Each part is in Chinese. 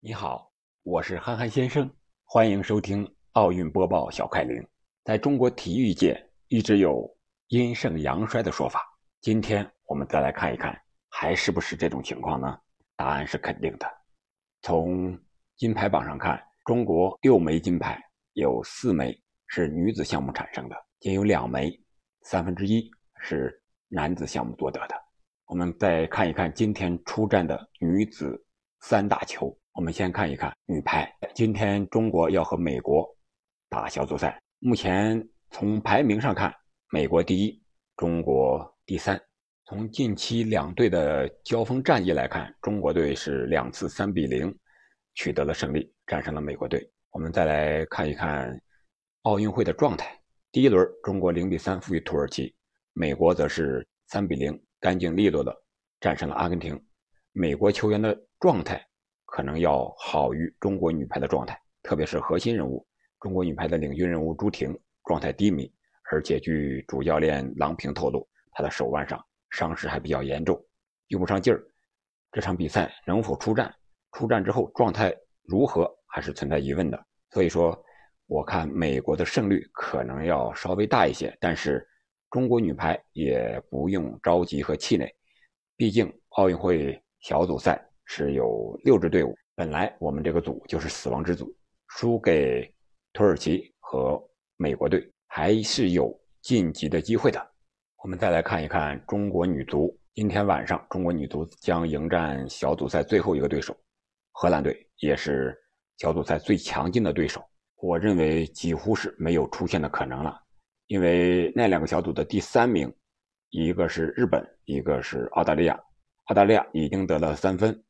你好，我是憨憨先生，欢迎收听奥运播报小快灵。在中国体育界一直有阴盛阳衰的说法，今天我们再来看一看，还是不是这种情况呢？答案是肯定的。从金牌榜上看，中国六枚金牌，有四枚是女子项目产生的，仅有两枚，三分之一是男子项目夺得的。我们再看一看今天出战的女子三大球。我们先看一看女排。今天中国要和美国打小组赛。目前从排名上看，美国第一，中国第三。从近期两队的交锋战绩来看，中国队是两次三比零取得了胜利，战胜了美国队。我们再来看一看奥运会的状态。第一轮，中国零比三负于土耳其，美国则是三比零干净利落的战胜了阿根廷。美国球员的状态。可能要好于中国女排的状态，特别是核心人物。中国女排的领军人物朱婷状态低迷，而且据主教练郎平透露，她的手腕上伤势还比较严重，用不上劲儿。这场比赛能否出战？出战之后状态如何，还是存在疑问的。所以说，我看美国的胜率可能要稍微大一些，但是中国女排也不用着急和气馁，毕竟奥运会小组赛。是有六支队伍，本来我们这个组就是死亡之组，输给土耳其和美国队还是有晋级的机会的。我们再来看一看中国女足，今天晚上中国女足将迎战小组赛最后一个对手荷兰队，也是小组赛最强劲的对手。我认为几乎是没有出现的可能了，因为那两个小组的第三名，一个是日本，一个是澳大利亚，澳大利亚已经得了三分。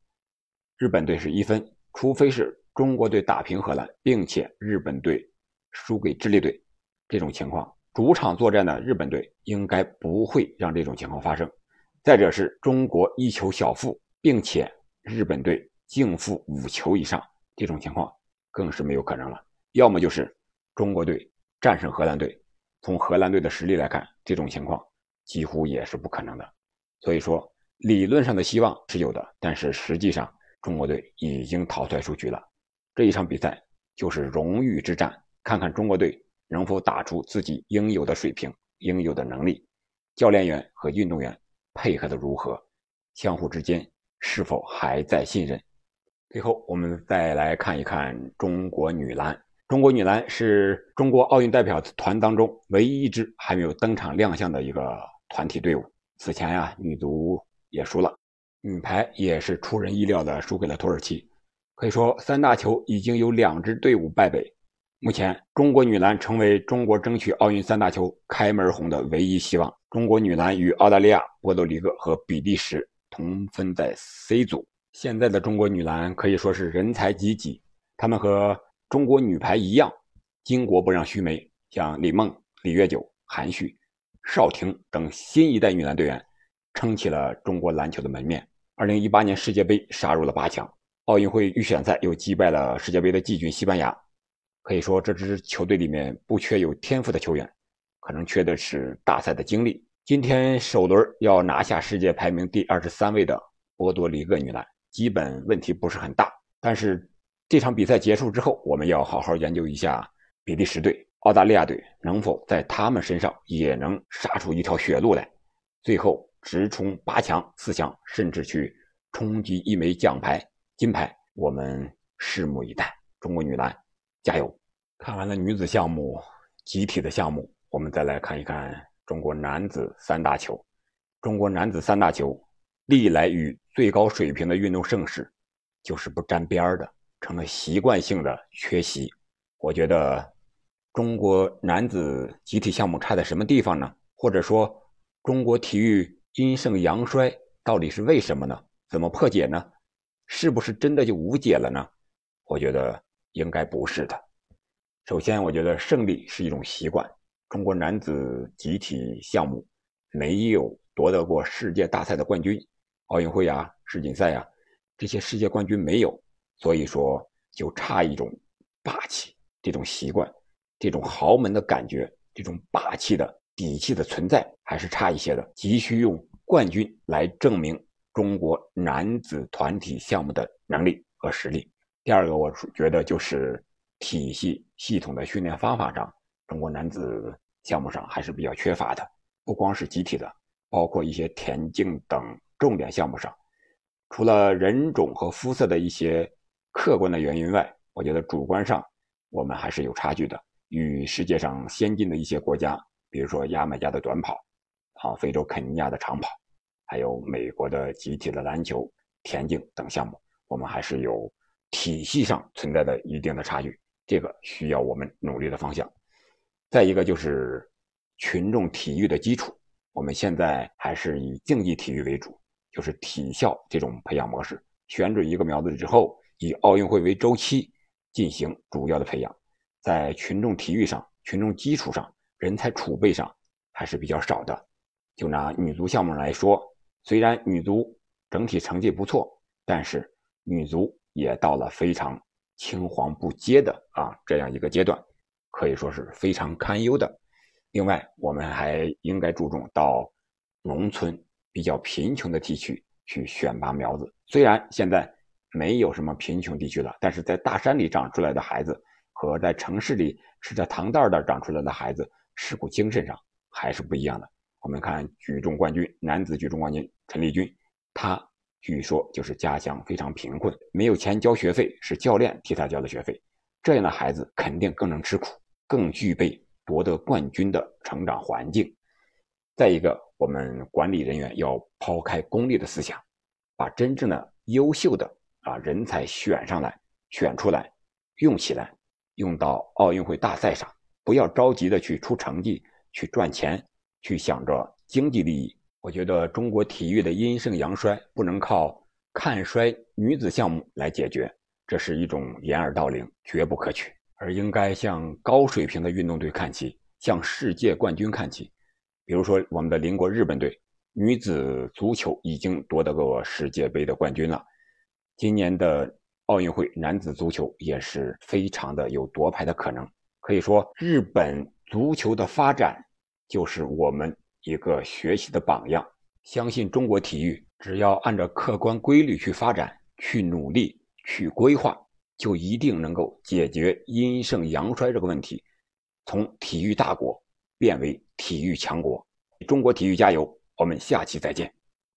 日本队是一分，除非是中国队打平荷兰，并且日本队输给智利队，这种情况，主场作战的日本队应该不会让这种情况发生。再者是中国一球小负，并且日本队净负五球以上，这种情况更是没有可能了。要么就是中国队战胜荷兰队，从荷兰队的实力来看，这种情况几乎也是不可能的。所以说，理论上的希望是有的，但是实际上。中国队已经淘汰出局了，这一场比赛就是荣誉之战，看看中国队能否打出自己应有的水平、应有的能力，教练员和运动员配合的如何，相互之间是否还在信任。最后，我们再来看一看中国女篮。中国女篮是中国奥运代表团当中唯一一支还没有登场亮相的一个团体队伍。此前呀，女足也输了。女排也是出人意料的输给了土耳其，可以说三大球已经有两支队伍败北。目前，中国女篮成为中国争取奥运三大球开门红的唯一希望。中国女篮与澳大利亚、波多黎各和比利时同分在 C 组。现在的中国女篮可以说是人才济济，她们和中国女排一样，巾帼不让须眉，像李梦、李月九、韩旭、邵婷等新一代女篮队员。撑起了中国篮球的门面。二零一八年世界杯杀入了八强，奥运会预选赛又击败了世界杯的季军西班牙。可以说，这支球队里面不缺有天赋的球员，可能缺的是大赛的经历。今天首轮要拿下世界排名第二十三位的波多黎各女篮，基本问题不是很大。但是这场比赛结束之后，我们要好好研究一下比利时队、澳大利亚队能否在他们身上也能杀出一条血路来，最后。直冲八强、四强，甚至去冲击一枚奖牌、金牌，我们拭目以待。中国女篮，加油！看完了女子项目集体的项目，我们再来看一看中国男子三大球。中国男子三大球历来与最高水平的运动盛事就是不沾边儿的，成了习惯性的缺席。我觉得中国男子集体项目差在什么地方呢？或者说中国体育？阴盛阳衰到底是为什么呢？怎么破解呢？是不是真的就无解了呢？我觉得应该不是的。首先，我觉得胜利是一种习惯。中国男子集体项目没有夺得过世界大赛的冠军，奥运会啊、世锦赛啊这些世界冠军没有，所以说就差一种霸气，这种习惯，这种豪门的感觉，这种霸气的底气的存在还是差一些的，急需用。冠军来证明中国男子团体项目的能力和实力。第二个，我觉得就是体系系统的训练方法上，中国男子项目上还是比较缺乏的。不光是集体的，包括一些田径等重点项目上，除了人种和肤色的一些客观的原因外，我觉得主观上我们还是有差距的。与世界上先进的一些国家，比如说牙买加的短跑，啊，非洲肯尼亚的长跑，还有美国的集体的篮球、田径等项目，我们还是有体系上存在的一定的差距，这个需要我们努力的方向。再一个就是群众体育的基础，我们现在还是以竞技体育为主，就是体校这种培养模式，选准一个苗子之后。以奥运会为周期进行主要的培养，在群众体育上、群众基础上、人才储备上还是比较少的。就拿女足项目来说，虽然女足整体成绩不错，但是女足也到了非常青黄不接的啊这样一个阶段，可以说是非常堪忧的。另外，我们还应该注重到农村比较贫穷的地区去选拔苗子。虽然现在。没有什么贫穷地区了，但是在大山里长出来的孩子和在城市里吃着糖袋的长出来的孩子，事故精神上还是不一样的。我们看举重冠军，男子举重冠军陈立军，他据说就是家乡非常贫困，没有钱交学费，是教练替他交的学费。这样的孩子肯定更能吃苦，更具备夺得冠军的成长环境。再一个，我们管理人员要抛开功利的思想，把真正的优秀的。啊人才选上来，选出来，用起来，用到奥运会大赛上，不要着急的去出成绩、去赚钱、去想着经济利益。我觉得中国体育的阴盛阳衰不能靠看衰女子项目来解决，这是一种掩耳盗铃，绝不可取。而应该向高水平的运动队看齐，向世界冠军看齐。比如说我们的邻国日本队，女子足球已经夺得过世界杯的冠军了。今年的奥运会男子足球也是非常的有夺牌的可能，可以说日本足球的发展就是我们一个学习的榜样。相信中国体育只要按照客观规律去发展、去努力、去规划，就一定能够解决阴盛阳衰这个问题，从体育大国变为体育强国。中国体育加油！我们下期再见。